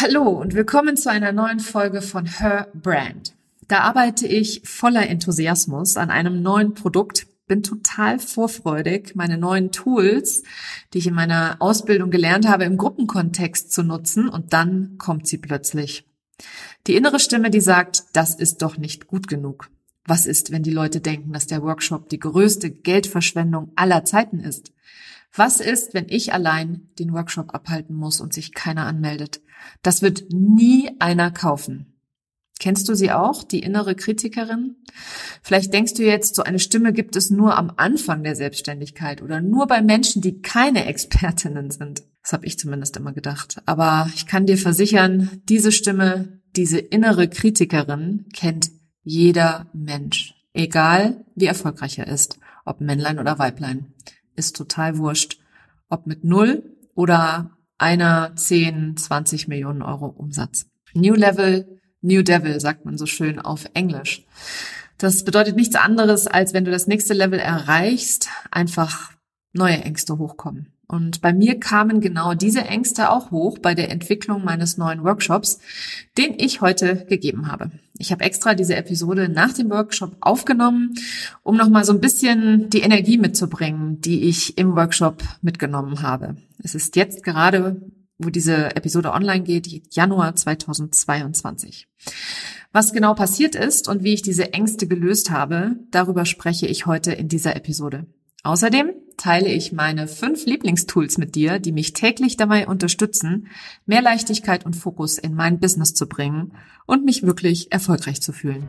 Hallo und willkommen zu einer neuen Folge von Her Brand. Da arbeite ich voller Enthusiasmus an einem neuen Produkt, bin total vorfreudig, meine neuen Tools, die ich in meiner Ausbildung gelernt habe, im Gruppenkontext zu nutzen und dann kommt sie plötzlich. Die innere Stimme, die sagt, das ist doch nicht gut genug. Was ist, wenn die Leute denken, dass der Workshop die größte Geldverschwendung aller Zeiten ist? Was ist, wenn ich allein den Workshop abhalten muss und sich keiner anmeldet? Das wird nie einer kaufen. Kennst du sie auch, die innere Kritikerin? Vielleicht denkst du jetzt, so eine Stimme gibt es nur am Anfang der Selbstständigkeit oder nur bei Menschen, die keine Expertinnen sind. Das habe ich zumindest immer gedacht. Aber ich kann dir versichern, diese Stimme, diese innere Kritikerin kennt jeder Mensch, egal wie erfolgreich er ist, ob Männlein oder Weiblein ist total wurscht. Ob mit null oder einer 10, 20 Millionen Euro Umsatz. New Level, New Devil, sagt man so schön auf Englisch. Das bedeutet nichts anderes, als wenn du das nächste Level erreichst, einfach neue Ängste hochkommen. Und bei mir kamen genau diese Ängste auch hoch bei der Entwicklung meines neuen Workshops, den ich heute gegeben habe. Ich habe extra diese Episode nach dem Workshop aufgenommen, um nochmal so ein bisschen die Energie mitzubringen, die ich im Workshop mitgenommen habe. Es ist jetzt gerade, wo diese Episode online geht, Januar 2022. Was genau passiert ist und wie ich diese Ängste gelöst habe, darüber spreche ich heute in dieser Episode. Außerdem teile ich meine fünf Lieblingstools mit dir, die mich täglich dabei unterstützen, mehr Leichtigkeit und Fokus in mein Business zu bringen und mich wirklich erfolgreich zu fühlen.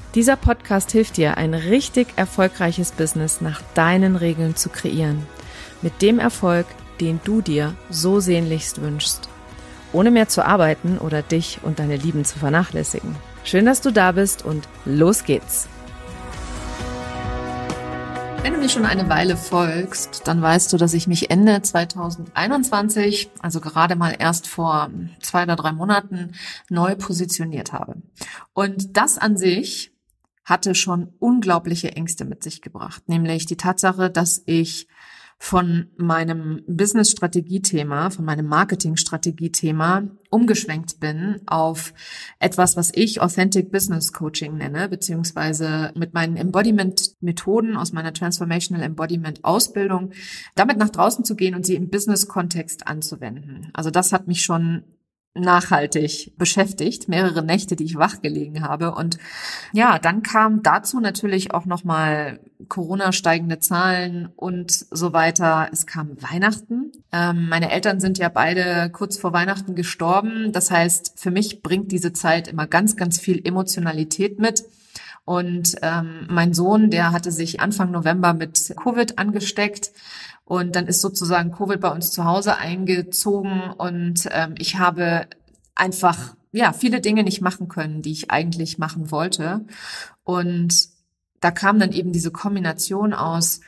Dieser Podcast hilft dir, ein richtig erfolgreiches Business nach deinen Regeln zu kreieren. Mit dem Erfolg, den du dir so sehnlichst wünschst. Ohne mehr zu arbeiten oder dich und deine Lieben zu vernachlässigen. Schön, dass du da bist und los geht's. Wenn du mir schon eine Weile folgst, dann weißt du, dass ich mich Ende 2021, also gerade mal erst vor zwei oder drei Monaten, neu positioniert habe. Und das an sich hatte schon unglaubliche Ängste mit sich gebracht, nämlich die Tatsache, dass ich von meinem Business-Strategie-Thema, von meinem Marketing-Strategie-Thema umgeschwenkt bin auf etwas, was ich Authentic Business Coaching nenne, beziehungsweise mit meinen Embodiment-Methoden aus meiner Transformational Embodiment-Ausbildung, damit nach draußen zu gehen und sie im Business-Kontext anzuwenden. Also das hat mich schon nachhaltig beschäftigt, mehrere Nächte, die ich wach gelegen habe. Und ja, dann kam dazu natürlich auch nochmal Corona steigende Zahlen und so weiter. Es kam Weihnachten. Ähm, meine Eltern sind ja beide kurz vor Weihnachten gestorben. Das heißt, für mich bringt diese Zeit immer ganz, ganz viel Emotionalität mit. Und ähm, mein Sohn, der hatte sich Anfang November mit Covid angesteckt. Und dann ist sozusagen Covid bei uns zu Hause eingezogen und ähm, ich habe einfach ja viele Dinge nicht machen können, die ich eigentlich machen wollte. Und da kam dann eben diese Kombination aus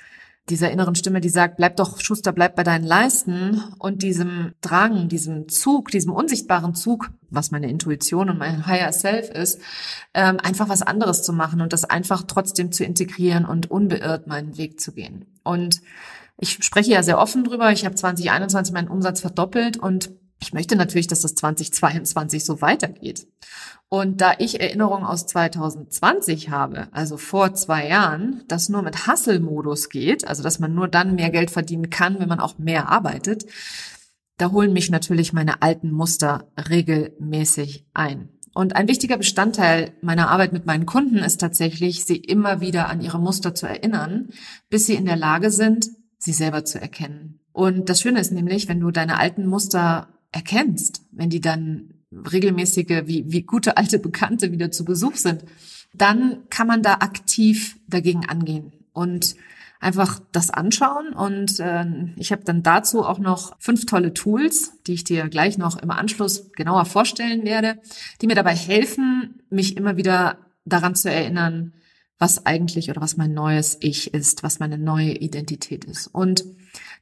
dieser inneren Stimme, die sagt, bleib doch, Schuster, bleib bei deinen Leisten und diesem Drang, diesem Zug, diesem unsichtbaren Zug, was meine Intuition und mein Higher Self ist, ähm, einfach was anderes zu machen und das einfach trotzdem zu integrieren und unbeirrt meinen Weg zu gehen. Und ich spreche ja sehr offen drüber. Ich habe 2021 meinen Umsatz verdoppelt und ich möchte natürlich, dass das 2022 so weitergeht. Und da ich Erinnerungen aus 2020 habe, also vor zwei Jahren, das nur mit Hustle-Modus geht, also dass man nur dann mehr Geld verdienen kann, wenn man auch mehr arbeitet, da holen mich natürlich meine alten Muster regelmäßig ein. Und ein wichtiger Bestandteil meiner Arbeit mit meinen Kunden ist tatsächlich, sie immer wieder an ihre Muster zu erinnern, bis sie in der Lage sind, sie selber zu erkennen. Und das Schöne ist nämlich, wenn du deine alten Muster erkennst, wenn die dann regelmäßige, wie, wie gute alte Bekannte wieder zu Besuch sind, dann kann man da aktiv dagegen angehen und einfach das anschauen. Und äh, ich habe dann dazu auch noch fünf tolle Tools, die ich dir gleich noch im Anschluss genauer vorstellen werde, die mir dabei helfen, mich immer wieder daran zu erinnern, was eigentlich oder was mein neues Ich ist, was meine neue Identität ist. Und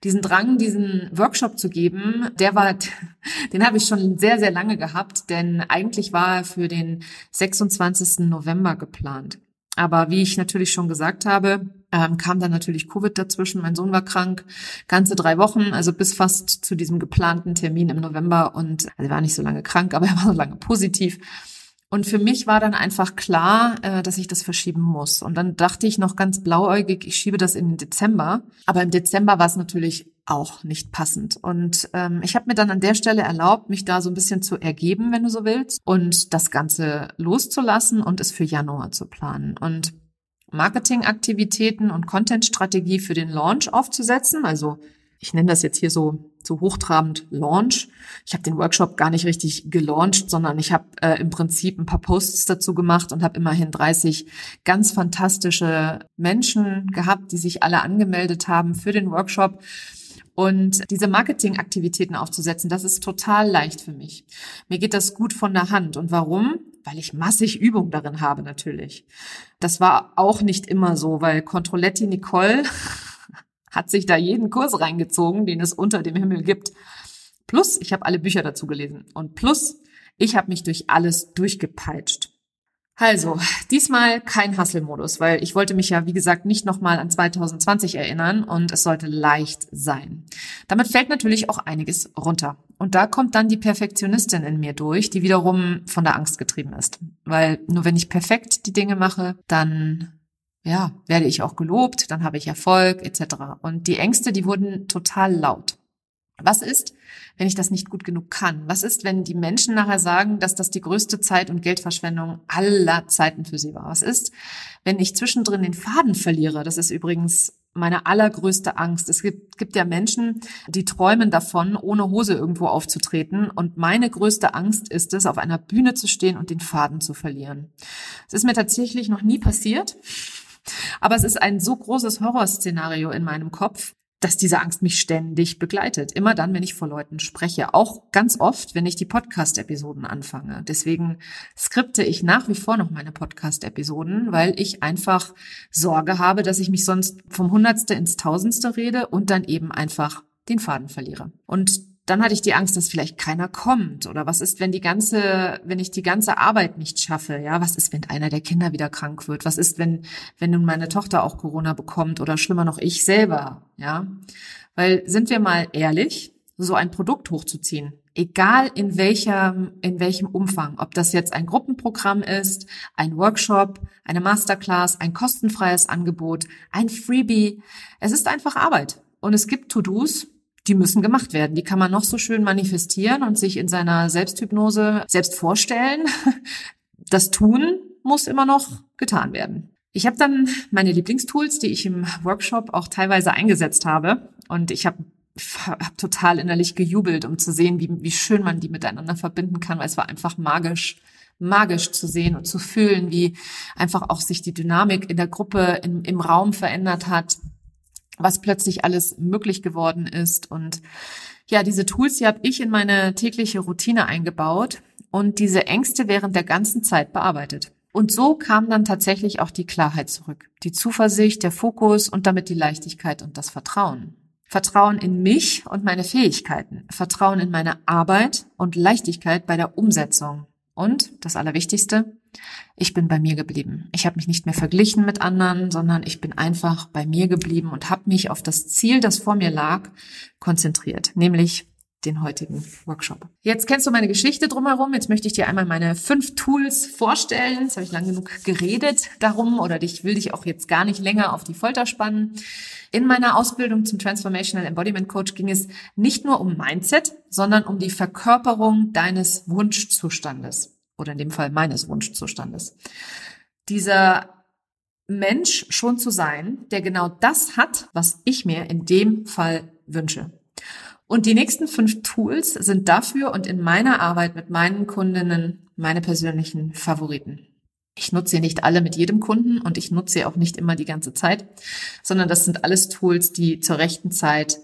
diesen Drang, diesen Workshop zu geben, der war, den habe ich schon sehr, sehr lange gehabt, denn eigentlich war er für den 26. November geplant. Aber wie ich natürlich schon gesagt habe, ähm, kam dann natürlich Covid dazwischen. Mein Sohn war krank, ganze drei Wochen, also bis fast zu diesem geplanten Termin im November. Und also er war nicht so lange krank, aber er war so lange positiv. Und für mich war dann einfach klar, äh, dass ich das verschieben muss. Und dann dachte ich noch ganz blauäugig, ich schiebe das in den Dezember. Aber im Dezember war es natürlich auch nicht passend. Und ähm, ich habe mir dann an der Stelle erlaubt, mich da so ein bisschen zu ergeben, wenn du so willst, und das Ganze loszulassen und es für Januar zu planen. Und Marketingaktivitäten und Contentstrategie für den Launch aufzusetzen, also ich nenne das jetzt hier so, so hochtrabend Launch. Ich habe den Workshop gar nicht richtig gelauncht, sondern ich habe äh, im Prinzip ein paar Posts dazu gemacht und habe immerhin 30 ganz fantastische Menschen gehabt, die sich alle angemeldet haben für den Workshop. Und diese Marketingaktivitäten aufzusetzen, das ist total leicht für mich. Mir geht das gut von der Hand. Und warum? Weil ich massig Übung darin habe, natürlich. Das war auch nicht immer so, weil Controletti Nicole hat sich da jeden Kurs reingezogen, den es unter dem Himmel gibt. Plus, ich habe alle Bücher dazu gelesen. Und plus, ich habe mich durch alles durchgepeitscht. Also, diesmal kein Hustle-Modus, weil ich wollte mich ja, wie gesagt, nicht nochmal an 2020 erinnern und es sollte leicht sein. Damit fällt natürlich auch einiges runter. Und da kommt dann die Perfektionistin in mir durch, die wiederum von der Angst getrieben ist. Weil nur wenn ich perfekt die Dinge mache, dann ja, werde ich auch gelobt, dann habe ich Erfolg etc. Und die Ängste, die wurden total laut. Was ist, wenn ich das nicht gut genug kann? Was ist, wenn die Menschen nachher sagen, dass das die größte Zeit- und Geldverschwendung aller Zeiten für sie war? Was ist, wenn ich zwischendrin den Faden verliere? Das ist übrigens meine allergrößte Angst. Es gibt, gibt ja Menschen, die träumen davon, ohne Hose irgendwo aufzutreten. Und meine größte Angst ist es, auf einer Bühne zu stehen und den Faden zu verlieren. Es ist mir tatsächlich noch nie passiert. Aber es ist ein so großes Horrorszenario in meinem Kopf, dass diese Angst mich ständig begleitet. Immer dann, wenn ich vor Leuten spreche. Auch ganz oft, wenn ich die Podcast-Episoden anfange. Deswegen skripte ich nach wie vor noch meine Podcast-Episoden, weil ich einfach Sorge habe, dass ich mich sonst vom Hundertste ins Tausendste rede und dann eben einfach den Faden verliere. Und dann hatte ich die Angst, dass vielleicht keiner kommt. Oder was ist, wenn die ganze, wenn ich die ganze Arbeit nicht schaffe? Ja, was ist, wenn einer der Kinder wieder krank wird? Was ist, wenn, wenn nun meine Tochter auch Corona bekommt oder schlimmer noch ich selber? Ja, weil sind wir mal ehrlich, so ein Produkt hochzuziehen, egal in welchem, in welchem Umfang, ob das jetzt ein Gruppenprogramm ist, ein Workshop, eine Masterclass, ein kostenfreies Angebot, ein Freebie, es ist einfach Arbeit. Und es gibt To-Dos, die müssen gemacht werden. Die kann man noch so schön manifestieren und sich in seiner Selbsthypnose selbst vorstellen. Das Tun muss immer noch getan werden. Ich habe dann meine Lieblingstools, die ich im Workshop auch teilweise eingesetzt habe. Und ich habe hab total innerlich gejubelt, um zu sehen, wie, wie schön man die miteinander verbinden kann, weil es war einfach magisch magisch zu sehen und zu fühlen, wie einfach auch sich die Dynamik in der Gruppe im, im Raum verändert hat, was plötzlich alles möglich geworden ist. Und ja, diese Tools, die habe ich in meine tägliche Routine eingebaut und diese Ängste während der ganzen Zeit bearbeitet. Und so kam dann tatsächlich auch die Klarheit zurück, die Zuversicht, der Fokus und damit die Leichtigkeit und das Vertrauen. Vertrauen in mich und meine Fähigkeiten, Vertrauen in meine Arbeit und Leichtigkeit bei der Umsetzung. Und das Allerwichtigste, ich bin bei mir geblieben. Ich habe mich nicht mehr verglichen mit anderen, sondern ich bin einfach bei mir geblieben und habe mich auf das Ziel, das vor mir lag, konzentriert, nämlich den heutigen Workshop. Jetzt kennst du meine Geschichte drumherum. Jetzt möchte ich dir einmal meine fünf Tools vorstellen. Jetzt habe ich lang genug geredet darum oder ich will dich auch jetzt gar nicht länger auf die Folter spannen. In meiner Ausbildung zum Transformational Embodiment Coach ging es nicht nur um Mindset, sondern um die Verkörperung deines Wunschzustandes oder in dem Fall meines Wunschzustandes. Dieser Mensch schon zu sein, der genau das hat, was ich mir in dem Fall wünsche. Und die nächsten fünf Tools sind dafür und in meiner Arbeit mit meinen Kundinnen meine persönlichen Favoriten. Ich nutze sie nicht alle mit jedem Kunden und ich nutze sie auch nicht immer die ganze Zeit, sondern das sind alles Tools, die zur rechten Zeit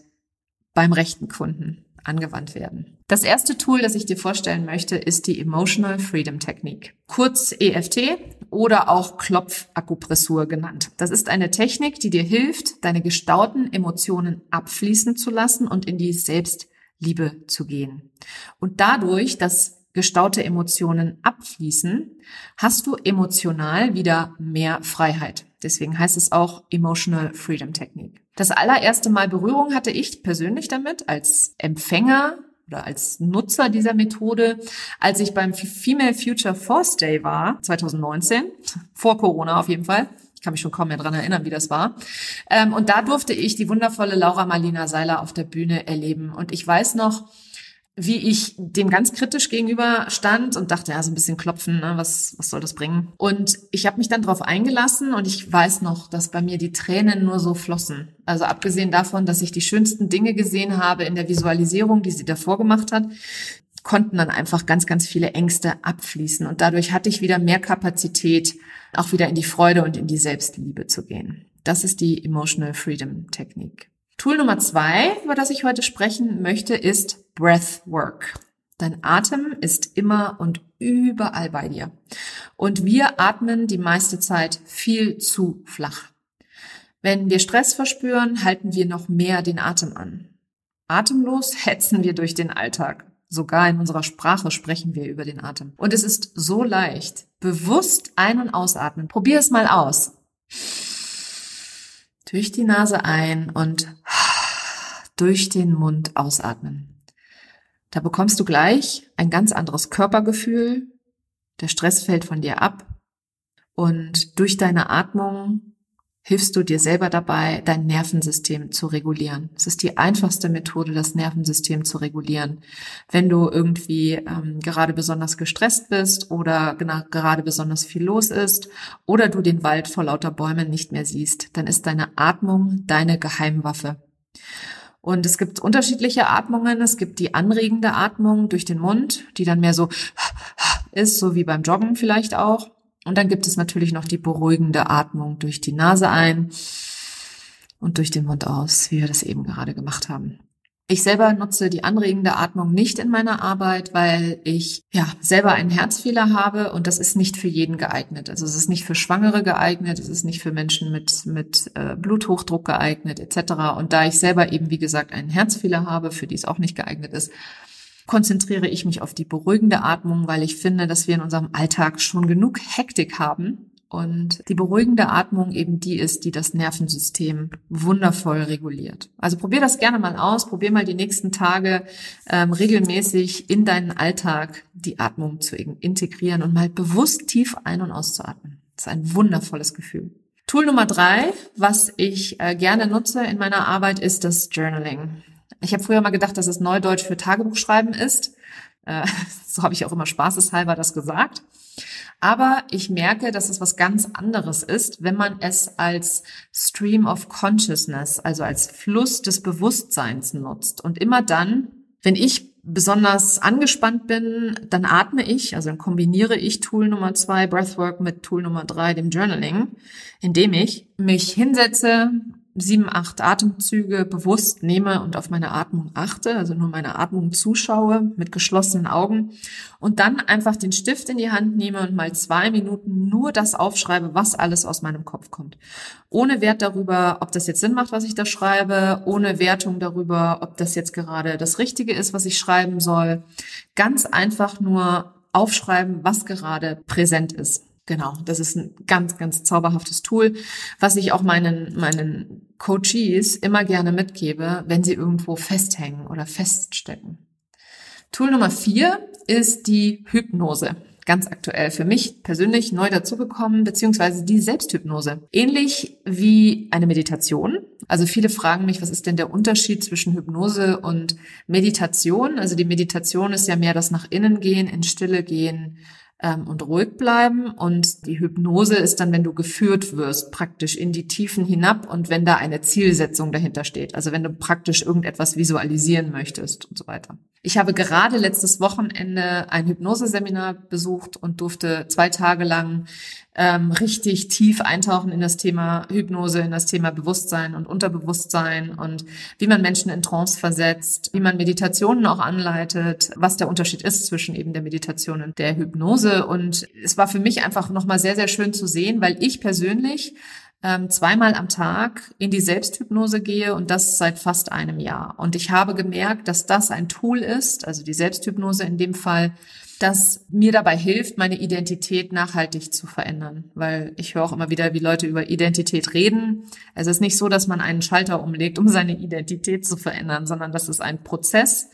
beim rechten Kunden angewandt werden. Das erste Tool, das ich dir vorstellen möchte, ist die Emotional Freedom Technik, kurz EFT oder auch Klopfakupressur genannt. Das ist eine Technik, die dir hilft, deine gestauten Emotionen abfließen zu lassen und in die Selbstliebe zu gehen. Und dadurch, dass gestaute Emotionen abfließen, hast du emotional wieder mehr Freiheit. Deswegen heißt es auch Emotional Freedom Technik. Das allererste Mal Berührung hatte ich persönlich damit als Empfänger oder als Nutzer dieser Methode, als ich beim Female Future Force Day war, 2019, vor Corona auf jeden Fall. Ich kann mich schon kaum mehr dran erinnern, wie das war. Ähm, und da durfte ich die wundervolle Laura Marlina Seiler auf der Bühne erleben. Und ich weiß noch, wie ich dem ganz kritisch gegenüber stand und dachte, ja, so ein bisschen klopfen, ne, was, was soll das bringen? Und ich habe mich dann darauf eingelassen und ich weiß noch, dass bei mir die Tränen nur so flossen. Also abgesehen davon, dass ich die schönsten Dinge gesehen habe in der Visualisierung, die sie davor gemacht hat, konnten dann einfach ganz, ganz viele Ängste abfließen. Und dadurch hatte ich wieder mehr Kapazität, auch wieder in die Freude und in die Selbstliebe zu gehen. Das ist die Emotional Freedom Technik. Tool Nummer zwei, über das ich heute sprechen möchte, ist Breathwork. Dein Atem ist immer und überall bei dir. Und wir atmen die meiste Zeit viel zu flach. Wenn wir Stress verspüren, halten wir noch mehr den Atem an. Atemlos hetzen wir durch den Alltag. Sogar in unserer Sprache sprechen wir über den Atem. Und es ist so leicht. Bewusst ein- und ausatmen. Probier es mal aus durch die Nase ein und durch den Mund ausatmen. Da bekommst du gleich ein ganz anderes Körpergefühl. Der Stress fällt von dir ab und durch deine Atmung hilfst du dir selber dabei, dein Nervensystem zu regulieren. Es ist die einfachste Methode, das Nervensystem zu regulieren. Wenn du irgendwie ähm, gerade besonders gestresst bist oder gerade besonders viel los ist oder du den Wald vor lauter Bäumen nicht mehr siehst, dann ist deine Atmung deine Geheimwaffe. Und es gibt unterschiedliche Atmungen. Es gibt die anregende Atmung durch den Mund, die dann mehr so ist, so wie beim Joggen vielleicht auch. Und dann gibt es natürlich noch die beruhigende Atmung durch die Nase ein und durch den Mund aus, wie wir das eben gerade gemacht haben. Ich selber nutze die anregende Atmung nicht in meiner Arbeit, weil ich ja selber einen Herzfehler habe und das ist nicht für jeden geeignet. Also es ist nicht für Schwangere geeignet, es ist nicht für Menschen mit mit äh, Bluthochdruck geeignet etc. Und da ich selber eben wie gesagt einen Herzfehler habe, für die es auch nicht geeignet ist, konzentriere ich mich auf die beruhigende Atmung, weil ich finde, dass wir in unserem Alltag schon genug Hektik haben und die beruhigende Atmung eben die ist, die das Nervensystem wundervoll reguliert. Also probier das gerne mal aus, probier mal die nächsten Tage ähm, regelmäßig in deinen Alltag die Atmung zu integrieren und mal bewusst tief ein- und auszuatmen. Das ist ein wundervolles Gefühl. Tool Nummer drei, was ich äh, gerne nutze in meiner Arbeit, ist das Journaling. Ich habe früher mal gedacht, dass es Neudeutsch für Tagebuchschreiben ist. Äh, so habe ich auch immer spaßeshalber das gesagt. Aber ich merke, dass es was ganz anderes ist, wenn man es als Stream of Consciousness, also als Fluss des Bewusstseins nutzt. Und immer dann, wenn ich besonders angespannt bin, dann atme ich, also dann kombiniere ich Tool Nummer zwei, Breathwork, mit Tool Nummer drei, dem Journaling, indem ich mich hinsetze, sieben, acht Atemzüge bewusst nehme und auf meine Atmung achte, also nur meine Atmung zuschaue mit geschlossenen Augen und dann einfach den Stift in die Hand nehme und mal zwei Minuten nur das aufschreibe, was alles aus meinem Kopf kommt. Ohne Wert darüber, ob das jetzt Sinn macht, was ich da schreibe, ohne Wertung darüber, ob das jetzt gerade das Richtige ist, was ich schreiben soll. Ganz einfach nur aufschreiben, was gerade präsent ist. Genau, das ist ein ganz, ganz zauberhaftes Tool, was ich auch meinen, meinen Coaches immer gerne mitgebe, wenn sie irgendwo festhängen oder feststecken. Tool Nummer vier ist die Hypnose. Ganz aktuell für mich persönlich neu dazugekommen, beziehungsweise die Selbsthypnose. Ähnlich wie eine Meditation. Also viele fragen mich, was ist denn der Unterschied zwischen Hypnose und Meditation? Also die Meditation ist ja mehr das nach innen gehen, in Stille gehen, ähm, und ruhig bleiben. Und die Hypnose ist dann, wenn du geführt wirst, praktisch in die Tiefen hinab und wenn da eine Zielsetzung dahinter steht. Also wenn du praktisch irgendetwas visualisieren möchtest und so weiter. Ich habe gerade letztes Wochenende ein Hypnoseseminar besucht und durfte zwei Tage lang ähm, richtig tief eintauchen in das Thema Hypnose, in das Thema Bewusstsein und Unterbewusstsein und wie man Menschen in Trance versetzt, wie man Meditationen auch anleitet, was der Unterschied ist zwischen eben der Meditation und der Hypnose. Und es war für mich einfach nochmal sehr, sehr schön zu sehen, weil ich persönlich ähm, zweimal am Tag in die Selbsthypnose gehe und das seit fast einem Jahr. Und ich habe gemerkt, dass das ein Tool ist, also die Selbsthypnose in dem Fall, das mir dabei hilft, meine Identität nachhaltig zu verändern. Weil ich höre auch immer wieder, wie Leute über Identität reden. Es ist nicht so, dass man einen Schalter umlegt, um seine Identität zu verändern, sondern das ist ein Prozess,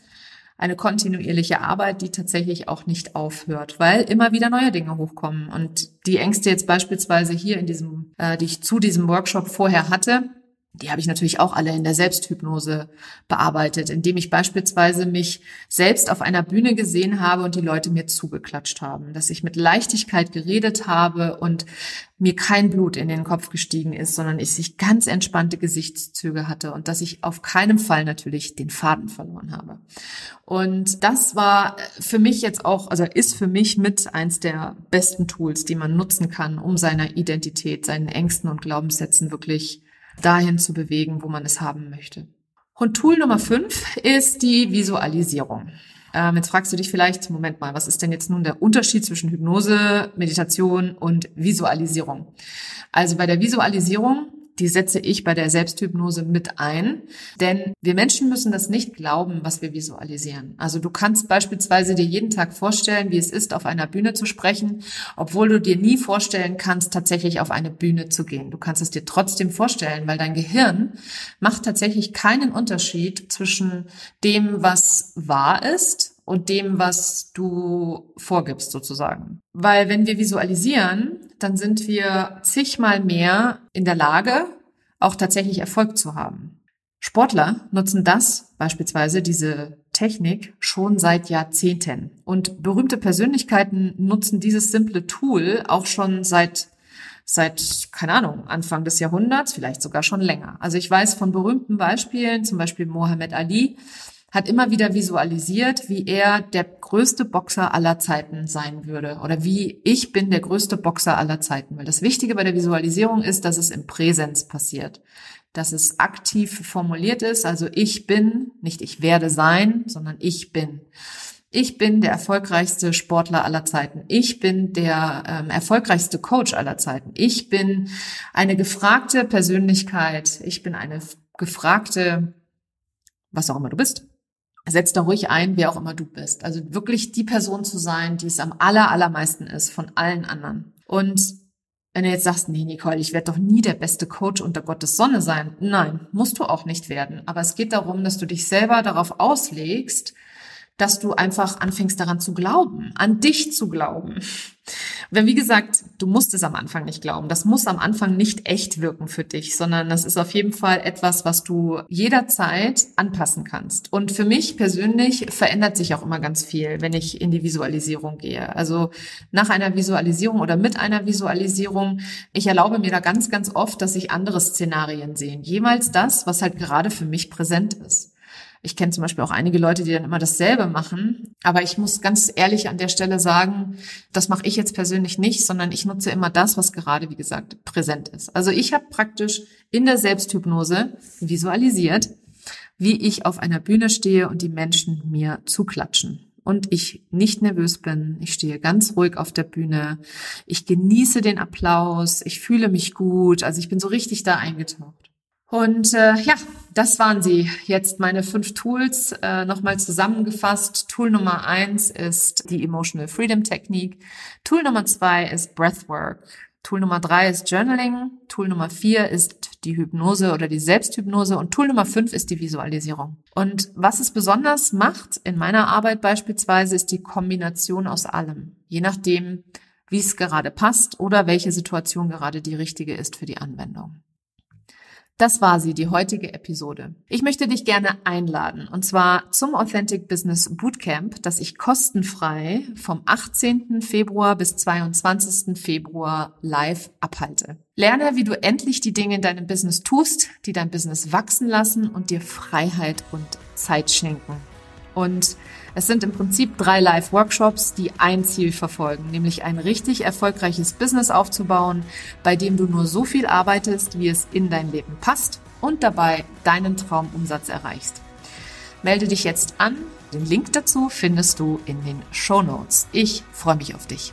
eine kontinuierliche Arbeit, die tatsächlich auch nicht aufhört, weil immer wieder neue Dinge hochkommen. Und die Ängste jetzt beispielsweise hier in diesem, äh, die ich zu diesem Workshop vorher hatte, die habe ich natürlich auch alle in der Selbsthypnose bearbeitet, indem ich beispielsweise mich selbst auf einer Bühne gesehen habe und die Leute mir zugeklatscht haben, dass ich mit Leichtigkeit geredet habe und mir kein Blut in den Kopf gestiegen ist, sondern ich sich ganz entspannte Gesichtszüge hatte und dass ich auf keinen Fall natürlich den Faden verloren habe. Und das war für mich jetzt auch, also ist für mich mit eins der besten Tools, die man nutzen kann, um seiner Identität, seinen Ängsten und Glaubenssätzen wirklich dahin zu bewegen, wo man es haben möchte. Und Tool Nummer fünf ist die Visualisierung. Ähm, jetzt fragst du dich vielleicht, Moment mal, was ist denn jetzt nun der Unterschied zwischen Hypnose, Meditation und Visualisierung? Also bei der Visualisierung die setze ich bei der Selbsthypnose mit ein. Denn wir Menschen müssen das nicht glauben, was wir visualisieren. Also du kannst beispielsweise dir jeden Tag vorstellen, wie es ist, auf einer Bühne zu sprechen, obwohl du dir nie vorstellen kannst, tatsächlich auf eine Bühne zu gehen. Du kannst es dir trotzdem vorstellen, weil dein Gehirn macht tatsächlich keinen Unterschied zwischen dem, was wahr ist und dem, was du vorgibst sozusagen. Weil wenn wir visualisieren, dann sind wir zigmal mehr in der Lage, auch tatsächlich Erfolg zu haben. Sportler nutzen das, beispielsweise diese Technik, schon seit Jahrzehnten. Und berühmte Persönlichkeiten nutzen dieses simple Tool auch schon seit seit, keine Ahnung, Anfang des Jahrhunderts, vielleicht sogar schon länger. Also ich weiß von berühmten Beispielen, zum Beispiel Mohammed Ali, hat immer wieder visualisiert, wie er der größte Boxer aller Zeiten sein würde oder wie ich bin der größte Boxer aller Zeiten. Weil das Wichtige bei der Visualisierung ist, dass es im Präsens passiert, dass es aktiv formuliert ist. Also ich bin, nicht ich werde sein, sondern ich bin. Ich bin der erfolgreichste Sportler aller Zeiten. Ich bin der ähm, erfolgreichste Coach aller Zeiten. Ich bin eine gefragte Persönlichkeit. Ich bin eine gefragte, was auch immer du bist setz da ruhig ein, wer auch immer du bist. Also wirklich die Person zu sein, die es am aller, allermeisten ist von allen anderen. Und wenn du jetzt sagst, nee, Nicole, ich werde doch nie der beste Coach unter Gottes Sonne sein. Nein, musst du auch nicht werden. Aber es geht darum, dass du dich selber darauf auslegst, dass du einfach anfängst daran zu glauben, an dich zu glauben. Wenn, wie gesagt, du musst es am Anfang nicht glauben. Das muss am Anfang nicht echt wirken für dich, sondern das ist auf jeden Fall etwas, was du jederzeit anpassen kannst. Und für mich persönlich verändert sich auch immer ganz viel, wenn ich in die Visualisierung gehe. Also nach einer Visualisierung oder mit einer Visualisierung, ich erlaube mir da ganz, ganz oft, dass ich andere Szenarien sehe. Jemals das, was halt gerade für mich präsent ist. Ich kenne zum Beispiel auch einige Leute, die dann immer dasselbe machen. Aber ich muss ganz ehrlich an der Stelle sagen, das mache ich jetzt persönlich nicht, sondern ich nutze immer das, was gerade, wie gesagt, präsent ist. Also ich habe praktisch in der Selbsthypnose visualisiert, wie ich auf einer Bühne stehe und die Menschen mir zuklatschen und ich nicht nervös bin. Ich stehe ganz ruhig auf der Bühne. Ich genieße den Applaus. Ich fühle mich gut. Also ich bin so richtig da eingetaucht. Und äh, ja, das waren sie. Jetzt meine fünf Tools äh, nochmal zusammengefasst. Tool Nummer eins ist die Emotional Freedom Technik. Tool Nummer zwei ist Breathwork. Tool Nummer drei ist Journaling. Tool Nummer vier ist die Hypnose oder die Selbsthypnose. Und Tool Nummer fünf ist die Visualisierung. Und was es besonders macht in meiner Arbeit beispielsweise ist die Kombination aus allem. Je nachdem, wie es gerade passt oder welche Situation gerade die richtige ist für die Anwendung. Das war sie, die heutige Episode. Ich möchte dich gerne einladen, und zwar zum Authentic Business Bootcamp, das ich kostenfrei vom 18. Februar bis 22. Februar live abhalte. Lerne, wie du endlich die Dinge in deinem Business tust, die dein Business wachsen lassen und dir Freiheit und Zeit schenken. Und es sind im Prinzip drei Live-Workshops, die ein Ziel verfolgen, nämlich ein richtig erfolgreiches Business aufzubauen, bei dem du nur so viel arbeitest, wie es in dein Leben passt und dabei deinen Traumumsatz erreichst. Melde dich jetzt an. Den Link dazu findest du in den Show Notes. Ich freue mich auf dich.